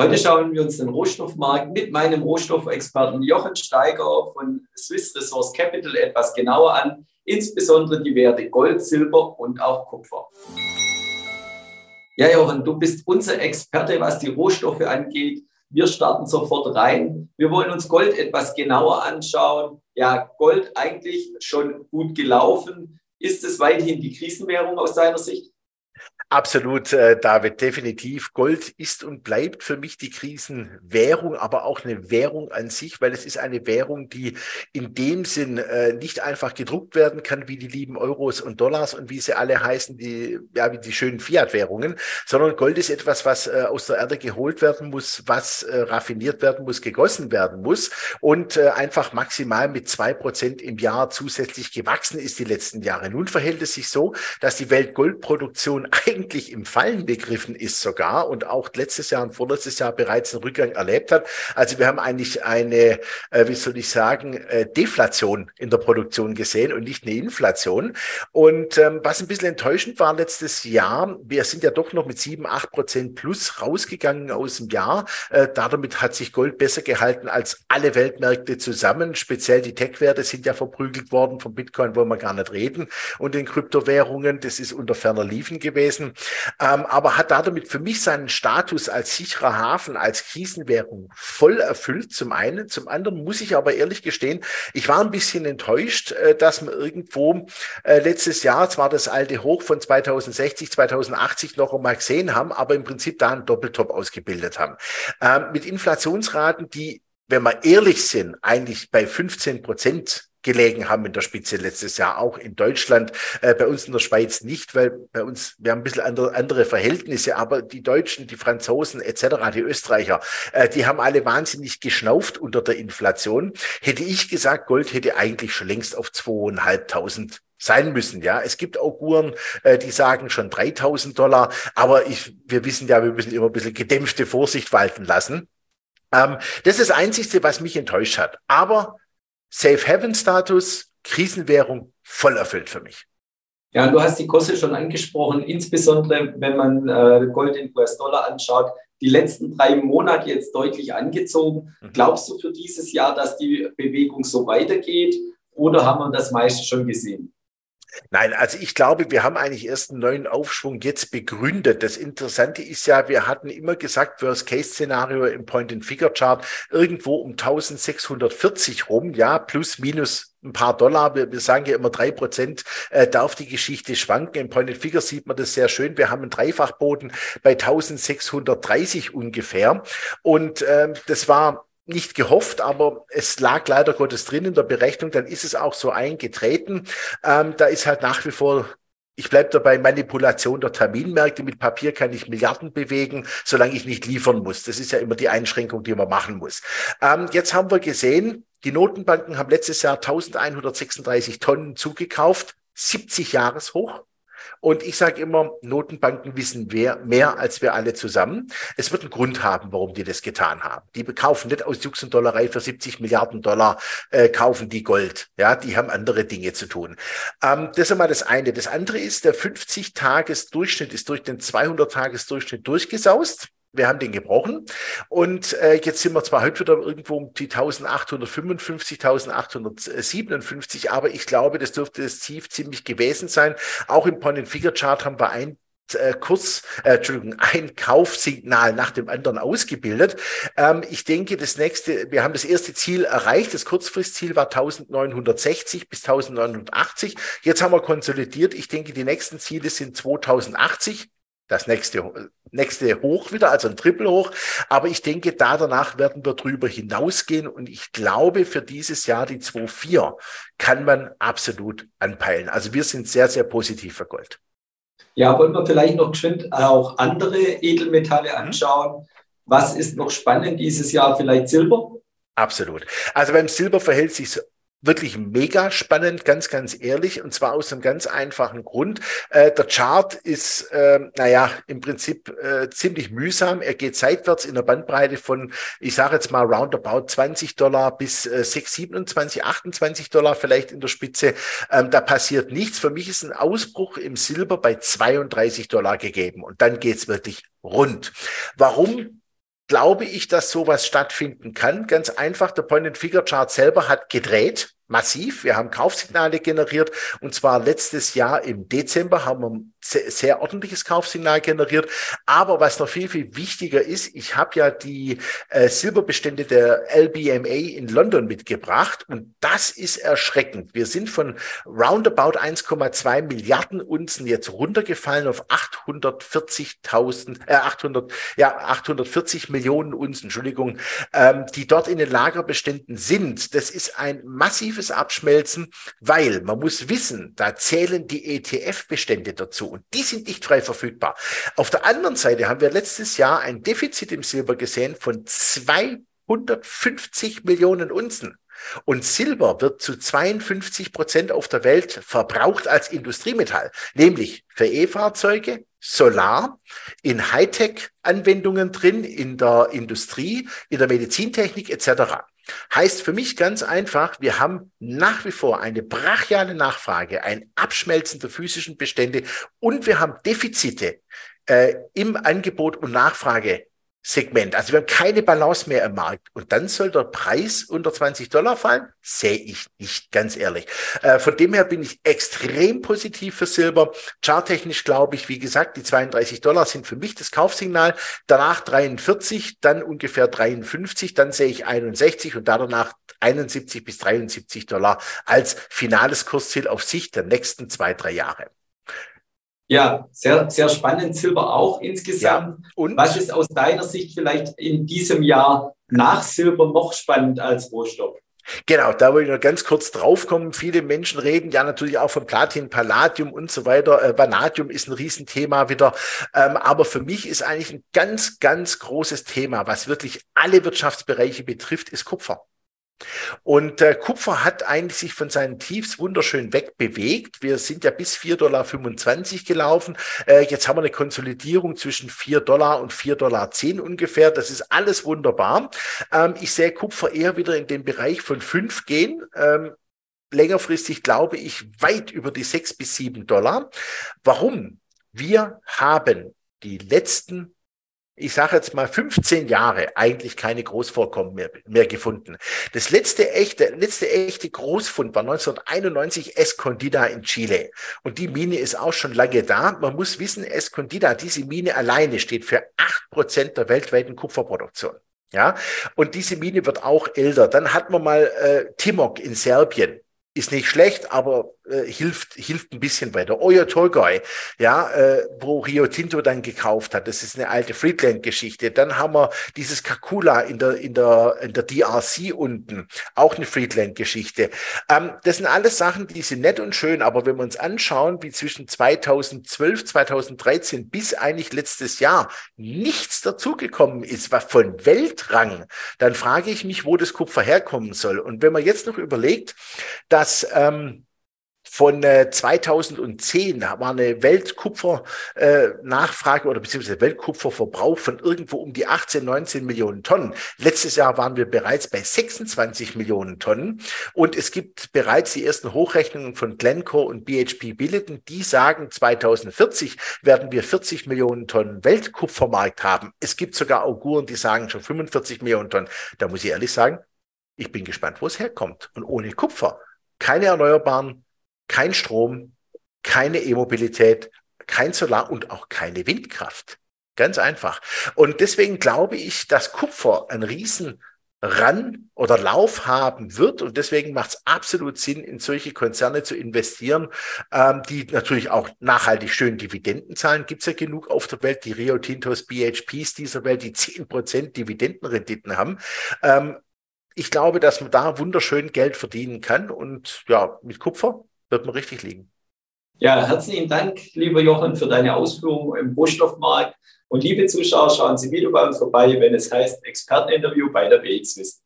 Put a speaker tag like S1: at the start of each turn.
S1: Heute schauen wir uns den Rohstoffmarkt mit meinem Rohstoffexperten Jochen Steiger von Swiss Resource Capital etwas genauer an, insbesondere die Werte Gold, Silber und auch Kupfer. Ja, Jochen, du bist unser Experte, was die Rohstoffe angeht. Wir starten sofort rein. Wir wollen uns Gold etwas genauer anschauen. Ja, Gold eigentlich schon gut gelaufen. Ist es weiterhin die Krisenwährung aus deiner Sicht?
S2: Absolut, äh, David, definitiv. Gold ist und bleibt für mich die Krisenwährung, aber auch eine Währung an sich, weil es ist eine Währung, die in dem Sinn äh, nicht einfach gedruckt werden kann, wie die lieben Euros und Dollars und wie sie alle heißen, die, ja, wie die schönen Fiat-Währungen, sondern Gold ist etwas, was äh, aus der Erde geholt werden muss, was äh, raffiniert werden muss, gegossen werden muss und äh, einfach maximal mit zwei Prozent im Jahr zusätzlich gewachsen ist die letzten Jahre. Nun verhält es sich so, dass die Weltgoldproduktion eigentlich eigentlich im Fallen begriffen ist sogar und auch letztes Jahr und vorletztes Jahr bereits einen Rückgang erlebt hat. Also wir haben eigentlich eine, äh, wie soll ich sagen, äh, Deflation in der Produktion gesehen und nicht eine Inflation. Und ähm, was ein bisschen enttäuschend war letztes Jahr, wir sind ja doch noch mit sieben, acht Prozent plus rausgegangen aus dem Jahr. Äh, damit hat sich Gold besser gehalten als alle Weltmärkte zusammen. Speziell die Tech-Werte sind ja verprügelt worden. Vom Bitcoin wollen wir gar nicht reden. Und den Kryptowährungen, das ist unter ferner Liefen gewesen ähm, aber hat damit für mich seinen Status als sicherer Hafen, als Krisenwährung voll erfüllt, zum einen. Zum anderen muss ich aber ehrlich gestehen, ich war ein bisschen enttäuscht, äh, dass man irgendwo äh, letztes Jahr zwar das alte Hoch von 2060, 2080 noch einmal gesehen haben, aber im Prinzip da einen Doppeltop ausgebildet haben. Ähm, mit Inflationsraten, die wenn wir ehrlich sind, eigentlich bei 15 Prozent gelegen haben in der Spitze letztes Jahr, auch in Deutschland, äh, bei uns in der Schweiz nicht, weil bei uns, wir haben ein bisschen andere, andere Verhältnisse, aber die Deutschen, die Franzosen etc., die Österreicher, äh, die haben alle wahnsinnig geschnauft unter der Inflation. Hätte ich gesagt, Gold hätte eigentlich schon längst auf zweieinhalbtausend sein müssen. Ja, es gibt Auguren, äh, die sagen schon 3000 Dollar, aber ich, wir wissen ja, wir müssen immer ein bisschen gedämpfte Vorsicht walten lassen. Ähm, das ist das Einzige, was mich enttäuscht hat. Aber Safe Haven Status, Krisenwährung voll erfüllt für mich.
S1: Ja, du hast die Kurse schon angesprochen, insbesondere wenn man äh, Gold in US-Dollar anschaut, die letzten drei Monate jetzt deutlich angezogen. Mhm. Glaubst du für dieses Jahr, dass die Bewegung so weitergeht oder haben wir das meiste schon gesehen?
S2: Nein, also ich glaube, wir haben eigentlich erst einen neuen Aufschwung jetzt begründet. Das Interessante ist ja, wir hatten immer gesagt, Worst-Case-Szenario im Point-and-Figure-Chart irgendwo um 1640 rum, ja, plus minus ein paar Dollar. Wir, wir sagen ja immer drei Prozent äh, darf die Geschichte schwanken. Im Point and Figure sieht man das sehr schön. Wir haben einen Dreifachboden bei 1630 ungefähr. Und ähm, das war nicht gehofft, aber es lag leider Gottes drin in der Berechnung, dann ist es auch so eingetreten. Ähm, da ist halt nach wie vor ich bleibe dabei, Manipulation der Terminmärkte. Mit Papier kann ich Milliarden bewegen, solange ich nicht liefern muss. Das ist ja immer die Einschränkung, die man machen muss. Ähm, jetzt haben wir gesehen, die Notenbanken haben letztes Jahr 1136 Tonnen zugekauft, 70 Jahreshoch. Und ich sage immer, Notenbanken wissen mehr, mehr als wir alle zusammen. Es wird einen Grund haben, warum die das getan haben. Die kaufen nicht aus Jux und Dollerei für 70 Milliarden Dollar, äh, kaufen die Gold. Ja, die haben andere Dinge zu tun. Ähm, das ist einmal das eine. Das andere ist, der 50-Tages-Durchschnitt ist durch den 200-Tages-Durchschnitt durchgesaust. Wir haben den gebrochen und äh, jetzt sind wir zwar heute wieder irgendwo um die 1855, 1857, aber ich glaube, das dürfte das Tief ziemlich gewesen sein. Auch im Point-and-Figure-Chart haben wir ein äh, kurz, äh, Entschuldigung, ein Kaufsignal nach dem anderen ausgebildet. Ähm, ich denke, das nächste, wir haben das erste Ziel erreicht. Das Kurzfristziel war 1960 bis 1980. Jetzt haben wir konsolidiert. Ich denke, die nächsten Ziele sind 2080 das nächste, nächste Hoch wieder, also ein Triple Hoch. Aber ich denke, da danach werden wir drüber hinausgehen. Und ich glaube, für dieses Jahr die 2,4 kann man absolut anpeilen. Also wir sind sehr, sehr positiv für Gold.
S1: Ja, wollen wir vielleicht noch geschwind auch andere Edelmetalle mhm. anschauen. Was ist noch spannend dieses Jahr? Vielleicht Silber?
S2: Absolut. Also beim Silber verhält sich wirklich mega spannend, ganz, ganz ehrlich, und zwar aus einem ganz einfachen Grund. Äh, der Chart ist, äh, naja, im Prinzip äh, ziemlich mühsam. Er geht seitwärts in der Bandbreite von, ich sage jetzt mal, roundabout 20 Dollar bis äh, 6, 27, 28 Dollar vielleicht in der Spitze. Ähm, da passiert nichts. Für mich ist ein Ausbruch im Silber bei 32 Dollar gegeben und dann geht's wirklich rund. Warum glaube ich, dass sowas stattfinden kann. Ganz einfach, der Point-and-Figure-Chart selber hat gedreht massiv. Wir haben Kaufsignale generiert und zwar letztes Jahr im Dezember haben wir sehr, sehr ordentliches Kaufsignal generiert. Aber was noch viel, viel wichtiger ist, ich habe ja die äh, Silberbestände der LBMA in London mitgebracht und das ist erschreckend. Wir sind von roundabout 1,2 Milliarden Unzen jetzt runtergefallen auf 840.000, äh, 800, ja, 840 Millionen Unzen, Entschuldigung, ähm, die dort in den Lagerbeständen sind. Das ist ein massives massives Abschmelzen, weil man muss wissen, da zählen die ETF-Bestände dazu und die sind nicht frei verfügbar. Auf der anderen Seite haben wir letztes Jahr ein Defizit im Silber gesehen von 250 Millionen Unzen. Und Silber wird zu 52 Prozent auf der Welt verbraucht als Industriemetall, nämlich für E-Fahrzeuge, Solar, in Hightech-Anwendungen drin, in der Industrie, in der Medizintechnik etc. Heißt für mich ganz einfach, wir haben nach wie vor eine brachiale Nachfrage, ein Abschmelzen der physischen Bestände und wir haben Defizite äh, im Angebot und Nachfrage Segment. Also wir haben keine Balance mehr im Markt. Und dann soll der Preis unter 20 Dollar fallen? Sehe ich nicht, ganz ehrlich. Äh, von dem her bin ich extrem positiv für Silber. Charttechnisch glaube ich, wie gesagt, die 32 Dollar sind für mich das Kaufsignal. Danach 43, dann ungefähr 53, dann sehe ich 61 und danach 71 bis 73 Dollar als finales Kursziel auf Sicht der nächsten zwei, drei Jahre.
S1: Ja, sehr, sehr spannend. Silber auch insgesamt. Ja. Und was ist aus deiner Sicht vielleicht in diesem Jahr nach Silber noch spannend als Rohstoff?
S2: Genau, da wollte ich noch ganz kurz draufkommen. Viele Menschen reden ja natürlich auch von Platin, Palladium und so weiter. Äh, Vanadium ist ein Riesenthema wieder. Ähm, aber für mich ist eigentlich ein ganz, ganz großes Thema, was wirklich alle Wirtschaftsbereiche betrifft, ist Kupfer. Und äh, Kupfer hat eigentlich sich von seinen Tiefs wunderschön wegbewegt. Wir sind ja bis 4,25 Dollar gelaufen. Äh, jetzt haben wir eine Konsolidierung zwischen 4 Dollar und 4,10 Dollar ungefähr. Das ist alles wunderbar. Ähm, ich sehe Kupfer eher wieder in den Bereich von 5 gehen. Ähm, längerfristig glaube ich weit über die 6 bis 7 Dollar. Warum? Wir haben die letzten ich sage jetzt mal 15 Jahre eigentlich keine Großvorkommen mehr, mehr gefunden. Das letzte echte, letzte echte Großfund war 1991 Escondida in Chile. Und die Mine ist auch schon lange da. Man muss wissen, Escondida, diese Mine alleine steht für acht Prozent der weltweiten Kupferproduktion. Ja, und diese Mine wird auch älter. Dann hat man mal äh, Timok in Serbien ist nicht schlecht, aber äh, hilft, hilft ein bisschen weiter. Oyo Tolgoi, ja, äh, wo Rio Tinto dann gekauft hat, das ist eine alte Friedland-Geschichte. Dann haben wir dieses Kakula in der, in der, in der DRC unten, auch eine Friedland-Geschichte. Ähm, das sind alles Sachen, die sind nett und schön, aber wenn wir uns anschauen, wie zwischen 2012, 2013 bis eigentlich letztes Jahr nichts dazugekommen ist, was von Weltrang, dann frage ich mich, wo das Kupfer herkommen soll. Und wenn man jetzt noch überlegt, dass ähm, von äh, 2010 war eine Weltkupfernachfrage äh, oder beziehungsweise Weltkupferverbrauch von irgendwo um die 18, 19 Millionen Tonnen. Letztes Jahr waren wir bereits bei 26 Millionen Tonnen und es gibt bereits die ersten Hochrechnungen von Glencore und BHP Billiton, die sagen, 2040 werden wir 40 Millionen Tonnen Weltkupfermarkt haben. Es gibt sogar Auguren, die sagen schon 45 Millionen Tonnen. Da muss ich ehrlich sagen, ich bin gespannt, wo es herkommt. Und ohne Kupfer keine Erneuerbaren, kein Strom, keine E-Mobilität, kein Solar und auch keine Windkraft. Ganz einfach. Und deswegen glaube ich, dass Kupfer einen riesen Ran oder Lauf haben wird. Und deswegen macht es absolut Sinn, in solche Konzerne zu investieren, ähm, die natürlich auch nachhaltig schön Dividenden zahlen. Gibt es ja genug auf der Welt, die Rio Tintos, BHPs dieser Welt, die zehn Prozent Dividendenrenditen haben. Ähm, ich glaube, dass man da wunderschön Geld verdienen kann und ja, mit Kupfer wird man richtig liegen.
S1: Ja, herzlichen Dank, lieber Jochen, für deine Ausführungen im Rohstoffmarkt. Und liebe Zuschauer, schauen Sie wieder bei uns vorbei, wenn es heißt Experteninterview bei der BX Wissen.